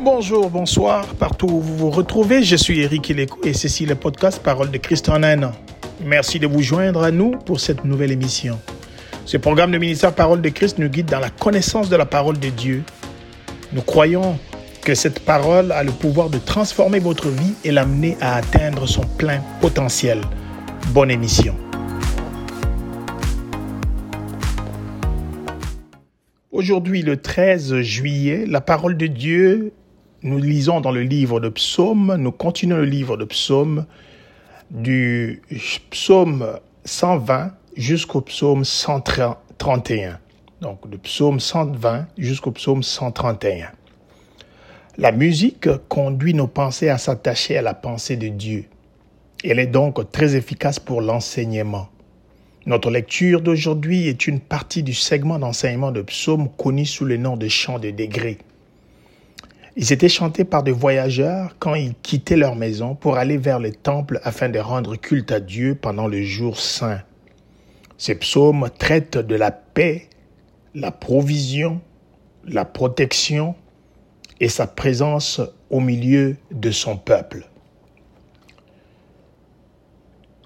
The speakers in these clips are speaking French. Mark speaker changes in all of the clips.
Speaker 1: Bonjour, bonsoir, partout où vous vous retrouvez, je suis Eric Ileko et ceci est le podcast Parole de Christ en un an. Merci de vous joindre à nous pour cette nouvelle émission. Ce programme de ministère Parole de Christ nous guide dans la connaissance de la parole de Dieu. Nous croyons que cette parole a le pouvoir de transformer votre vie et l'amener à atteindre son plein potentiel. Bonne émission. Aujourd'hui, le 13 juillet, la parole de Dieu, nous lisons dans le livre de Psaume, nous continuons le livre de Psaume du psaume 120 jusqu'au psaume 131. Donc, du psaume 120 jusqu'au psaume 131. La musique conduit nos pensées à s'attacher à la pensée de Dieu. Elle est donc très efficace pour l'enseignement. Notre lecture d'aujourd'hui est une partie du segment d'enseignement de psaumes connu sous le nom de chant de degrés. Ils étaient chantés par des voyageurs quand ils quittaient leur maison pour aller vers le temple afin de rendre culte à Dieu pendant le jour saint. Ces psaumes traitent de la paix, la provision, la protection et sa présence au milieu de son peuple.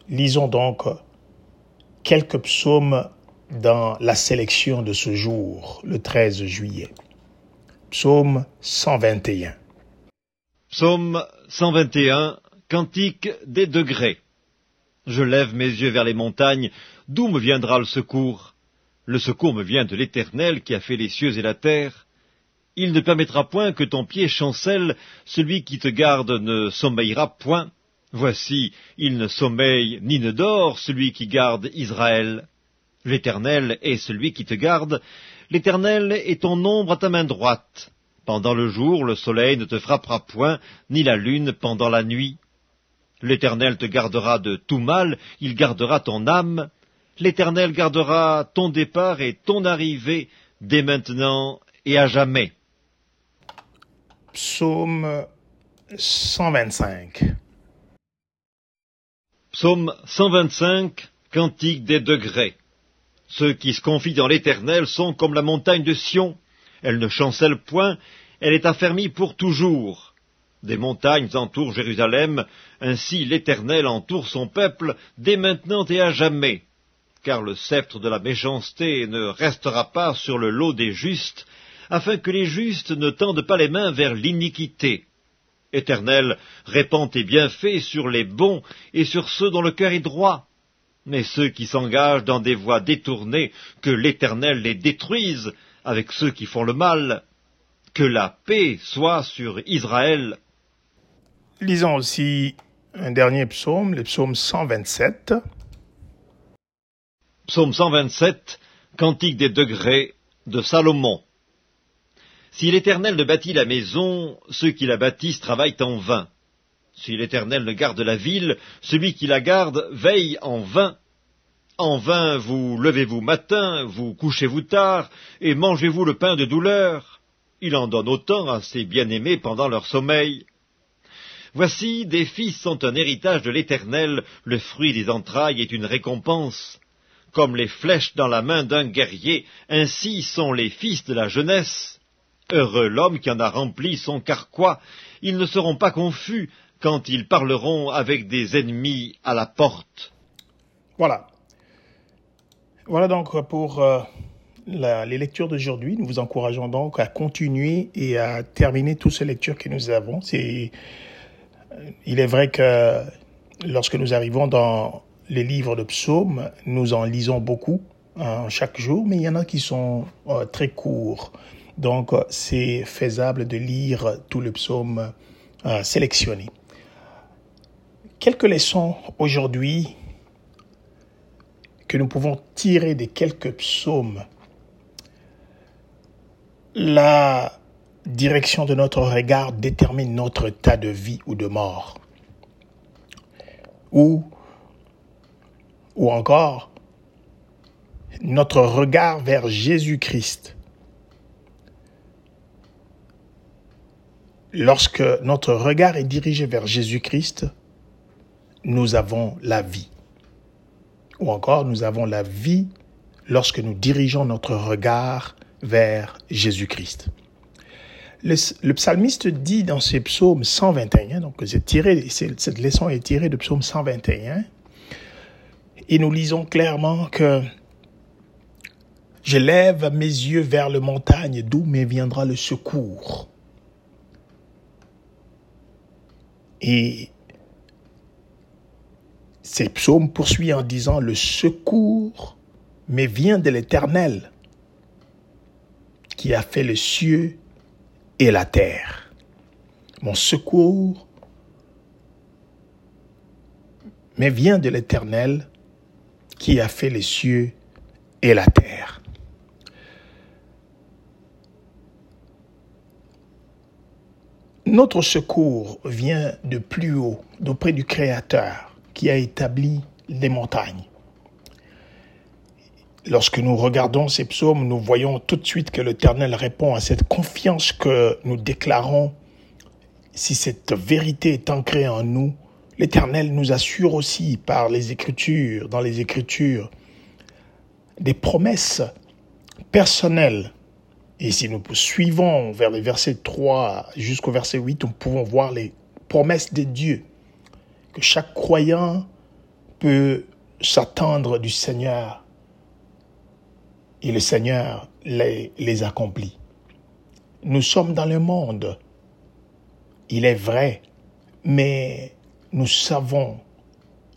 Speaker 1: Lisons donc quelques psaumes dans la sélection de ce jour, le 13 juillet. Psaume 121.
Speaker 2: Psaume 121, Cantique des degrés. Je lève mes yeux vers les montagnes, d'où me viendra le secours? Le secours me vient de l'Éternel qui a fait les cieux et la terre. Il ne permettra point que ton pied chancelle, celui qui te garde ne sommeillera point. Voici, il ne sommeille ni ne dort celui qui garde Israël. L'Éternel est celui qui te garde, l'Éternel est ton ombre à ta main droite. Pendant le jour, le soleil ne te frappera point, ni la lune pendant la nuit. L'Éternel te gardera de tout mal, il gardera ton âme. L'Éternel gardera ton départ et ton arrivée, dès maintenant et à jamais.
Speaker 1: Psaume 125
Speaker 2: Psaume 125, Cantique des degrés. Ceux qui se confient dans l'Éternel sont comme la montagne de Sion. Elle ne chancelle point, elle est affermie pour toujours. Des montagnes entourent Jérusalem, ainsi l'Éternel entoure son peuple, dès maintenant et à jamais. Car le sceptre de la méchanceté ne restera pas sur le lot des justes, afin que les justes ne tendent pas les mains vers l'iniquité. Éternel, répands tes bienfaits sur les bons et sur ceux dont le cœur est droit. Mais ceux qui s'engagent dans des voies détournées, que l'Éternel les détruise avec ceux qui font le mal. Que la paix soit sur Israël.
Speaker 1: Lisons aussi un dernier psaume, le psaume 127.
Speaker 2: Psaume 127, Cantique des degrés de Salomon. Si l'Éternel ne bâtit la maison, ceux qui la bâtissent travaillent en vain. Si l'Éternel ne garde la ville, celui qui la garde veille en vain. En vain vous levez-vous matin, vous couchez-vous tard, et mangez-vous le pain de douleur. Il en donne autant à ses bien-aimés pendant leur sommeil. Voici, des fils sont un héritage de l'Éternel, le fruit des entrailles est une récompense. Comme les flèches dans la main d'un guerrier, ainsi sont les fils de la jeunesse. Heureux l'homme qui en a rempli son carquois. Ils ne seront pas confus quand ils parleront avec des ennemis à la porte.
Speaker 1: Voilà. Voilà donc pour euh, les lectures d'aujourd'hui. Nous vous encourageons donc à continuer et à terminer toutes ces lectures que nous avons. C'est, il est vrai que lorsque nous arrivons dans les livres de psaumes, nous en lisons beaucoup hein, chaque jour, mais il y en a qui sont euh, très courts. Donc, c'est faisable de lire tout le psaume euh, sélectionné. Quelques leçons aujourd'hui que nous pouvons tirer de quelques psaumes. La direction de notre regard détermine notre état de vie ou de mort. Ou, ou encore, notre regard vers Jésus-Christ Lorsque notre regard est dirigé vers Jésus-Christ, nous avons la vie. Ou encore, nous avons la vie lorsque nous dirigeons notre regard vers Jésus-Christ. le, psalmiste dit dans ses psaumes 121, donc c'est tiré, cette leçon est tirée de psaume 121, et nous lisons clairement que je lève mes yeux vers le montagne, d'où me viendra le secours. Et ces psaumes poursuit en disant, le secours me vient de l'Éternel, qui a fait les cieux et la terre. Mon secours mais vient de l'Éternel qui a fait les cieux et la terre. Notre secours vient de plus haut, d'auprès du Créateur qui a établi les montagnes. Lorsque nous regardons ces psaumes, nous voyons tout de suite que l'Éternel répond à cette confiance que nous déclarons. Si cette vérité est ancrée en nous, l'Éternel nous assure aussi par les Écritures, dans les Écritures, des promesses personnelles. Et si nous suivons vers les versets 3 jusqu'au verset 8, nous pouvons voir les promesses de Dieu, que chaque croyant peut s'attendre du Seigneur et le Seigneur les, les accomplit. Nous sommes dans le monde, il est vrai, mais nous savons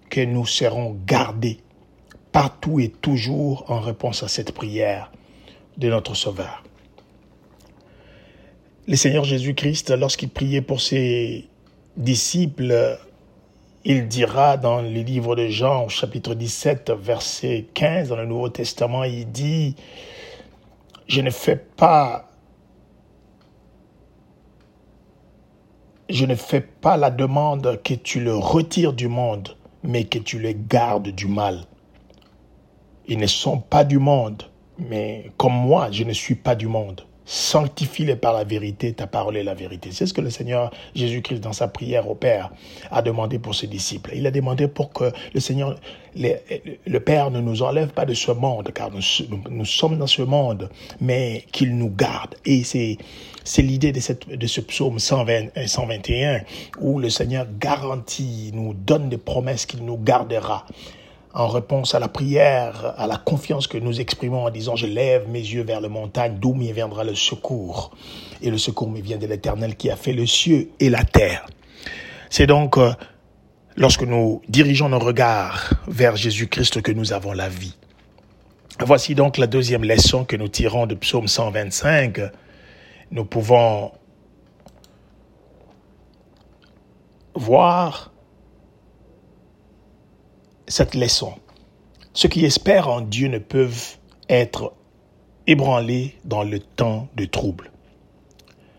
Speaker 1: que nous serons gardés partout et toujours en réponse à cette prière de notre Sauveur. Le Seigneur Jésus-Christ, lorsqu'il priait pour ses disciples, il dira dans le livre de Jean, chapitre 17, verset 15, dans le Nouveau Testament, il dit, je ne fais pas, je ne fais pas la demande que tu le retires du monde, mais que tu le gardes du mal. Ils ne sont pas du monde, mais comme moi, je ne suis pas du monde. Sanctifie-les par la vérité, ta parole est la vérité. C'est ce que le Seigneur Jésus-Christ, dans sa prière au Père, a demandé pour ses disciples. Il a demandé pour que le Seigneur, le Père ne nous enlève pas de ce monde, car nous, sommes dans ce monde, mais qu'il nous garde. Et c'est, l'idée de, de ce psaume 120, 121, où le Seigneur garantit, nous donne des promesses qu'il nous gardera en réponse à la prière, à la confiance que nous exprimons en disant je lève mes yeux vers la montagne d'où me viendra le secours. Et le secours me vient de l'Éternel qui a fait le ciel et la terre. C'est donc euh, lorsque nous dirigeons nos regards vers Jésus-Christ que nous avons la vie. Voici donc la deuxième leçon que nous tirons de Psaume 125. Nous pouvons voir cette leçon. Ceux qui espèrent en Dieu ne peuvent être ébranlés dans le temps de trouble.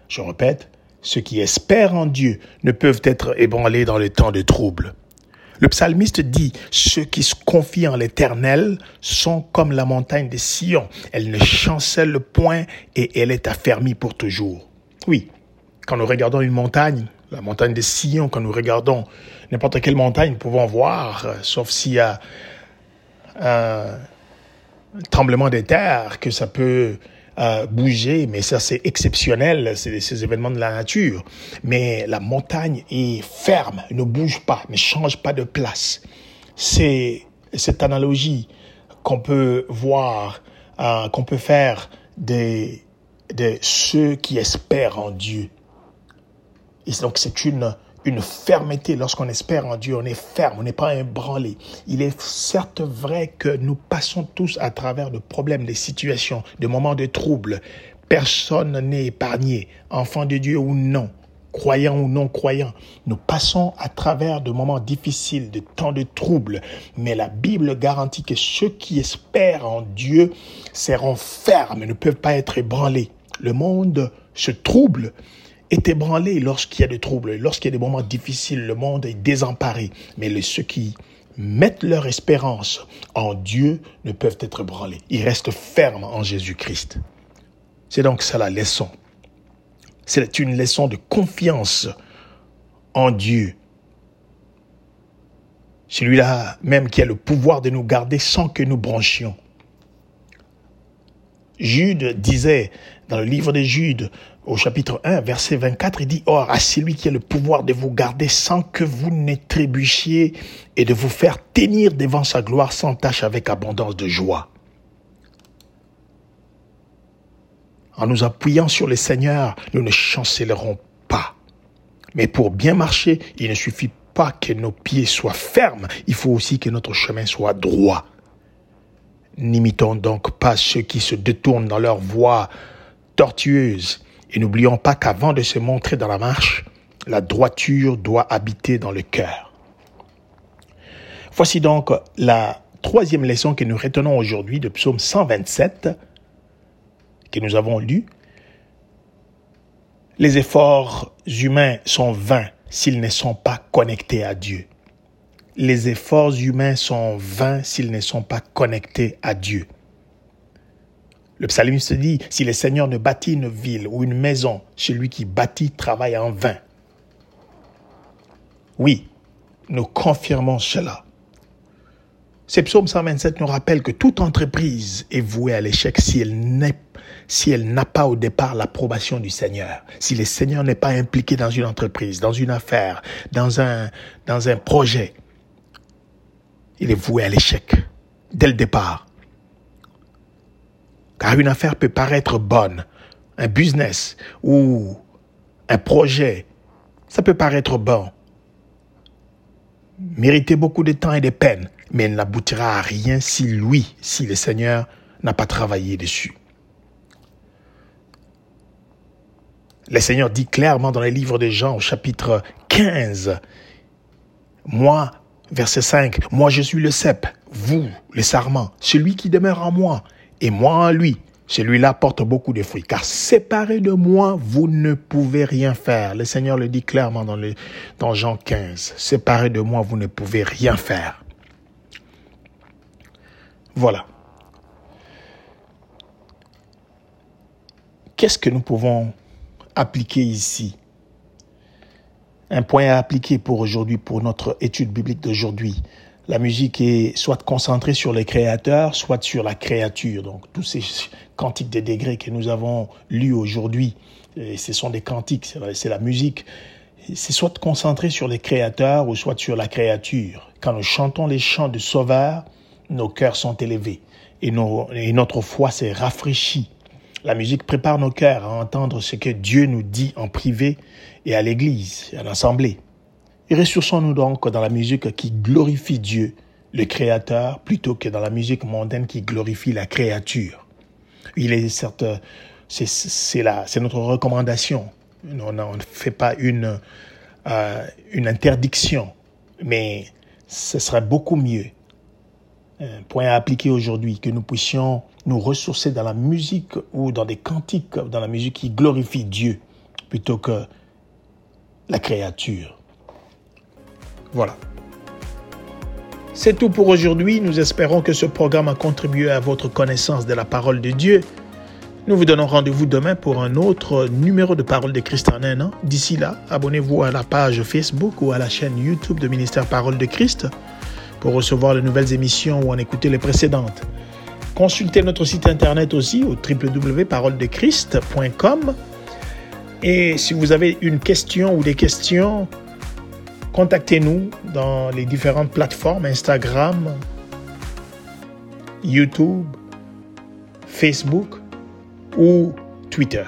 Speaker 1: Je répète, ceux qui espèrent en Dieu ne peuvent être ébranlés dans le temps de trouble. Le psalmiste dit, ceux qui se confient en l'Éternel sont comme la montagne de Sion. Elle ne chancelle point et elle est affermie pour toujours. Oui, quand nous regardons une montagne, la montagne de Sion, quand nous regardons n'importe quelle montagne, nous pouvons voir, euh, sauf s'il y a un tremblement de terre, que ça peut euh, bouger, mais ça c'est exceptionnel, c'est ces événements de la nature. Mais la montagne est ferme, ne bouge pas, ne change pas de place. C'est cette analogie qu'on peut voir, euh, qu'on peut faire des, de ceux qui espèrent en Dieu. Donc c'est une, une fermeté. Lorsqu'on espère en Dieu, on est ferme, on n'est pas ébranlé. Il est certes vrai que nous passons tous à travers de problèmes, des situations, de moments de trouble. Personne n'est épargné, enfant de Dieu ou non, croyant ou non croyant. Nous passons à travers de moments difficiles, de temps de trouble. Mais la Bible garantit que ceux qui espèrent en Dieu seront fermes, ne peuvent pas être ébranlés. Le monde se trouble, est ébranlé lorsqu'il y a des troubles, lorsqu'il y a des moments difficiles, le monde est désemparé. Mais ceux qui mettent leur espérance en Dieu ne peuvent être ébranlés. Ils restent fermes en Jésus-Christ. C'est donc ça la leçon. C'est une leçon de confiance en Dieu. Celui-là même qui a le pouvoir de nous garder sans que nous branchions. Jude disait dans le livre de Jude, au chapitre 1, verset 24, il dit, Or, à celui qui a le pouvoir de vous garder sans que vous ne trébuchiez et de vous faire tenir devant sa gloire sans tâche avec abondance de joie. En nous appuyant sur le Seigneur, nous ne chancellerons pas. Mais pour bien marcher, il ne suffit pas que nos pieds soient fermes, il faut aussi que notre chemin soit droit. N'imitons donc pas ceux qui se détournent dans leur voie tortueuse, et n'oublions pas qu'avant de se montrer dans la marche, la droiture doit habiter dans le cœur. Voici donc la troisième leçon que nous retenons aujourd'hui de Psaume 127 que nous avons lu. Les efforts humains sont vains s'ils ne sont pas connectés à Dieu. Les efforts humains sont vains s'ils ne sont pas connectés à Dieu. Le psalmiste dit, si le Seigneur ne bâtit une ville ou une maison, celui qui bâtit travaille en vain. Oui, nous confirmons cela. Ce psaume 127 nous rappelle que toute entreprise est vouée à l'échec si elle n'est n'a pas au départ l'approbation du Seigneur, si le Seigneur n'est pas impliqué dans une entreprise, dans une affaire, dans un projet, il est voué à l'échec dès le départ. Car une affaire peut paraître bonne, un business ou un projet, ça peut paraître bon, mériter beaucoup de temps et de peine, mais elle n'aboutira à rien si lui, si le Seigneur n'a pas travaillé dessus. Le Seigneur dit clairement dans le livre de Jean au chapitre 15, Moi, verset 5, Moi je suis le cep, vous, les sarments, celui qui demeure en moi, et moi en lui, celui-là porte beaucoup de fruits, car séparé de moi, vous ne pouvez rien faire. Le Seigneur le dit clairement dans, Jean 15, séparé de moi, vous ne pouvez rien faire. Voilà. Qu'est-ce que nous pouvons appliquer ici? Un point à appliquer pour aujourd'hui, pour notre étude biblique d'aujourd'hui. La musique est soit concentrée sur les créateurs, soit sur la créature. Donc tous ces cantiques des degrés que nous avons lus aujourd'hui, ce sont des cantiques, c'est la musique. C'est soit concentré sur les créateurs ou soit sur la créature. Quand nous chantons les chants de sauveur, nos cœurs sont élevés et, et notre foi s'est rafraîchie la musique prépare nos cœurs à entendre ce que Dieu nous dit en privé et à l'église, à l'assemblée. Ressourçons-nous donc dans la musique qui glorifie Dieu, le Créateur, plutôt que dans la musique mondaine qui glorifie la créature. Il est certes, c'est c'est notre recommandation. On ne fait pas une euh, une interdiction, mais ce serait beaucoup mieux un point à appliquer aujourd'hui, que nous puissions nous ressourcer dans la musique ou dans des cantiques, dans la musique qui glorifie Dieu plutôt que la créature. Voilà. C'est tout pour aujourd'hui. Nous espérons que ce programme a contribué à votre connaissance de la parole de Dieu. Nous vous donnons rendez-vous demain pour un autre numéro de Parole de Christ en un an. D'ici là, abonnez-vous à la page Facebook ou à la chaîne YouTube de Ministère Parole de Christ pour recevoir les nouvelles émissions ou en écouter les précédentes. Consultez notre site internet aussi au www.paroledechrist.com. Et si vous avez une question ou des questions, contactez-nous dans les différentes plateformes Instagram, YouTube, Facebook ou Twitter.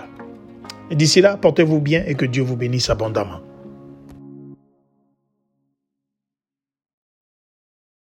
Speaker 1: D'ici là, portez-vous bien et que Dieu vous bénisse abondamment.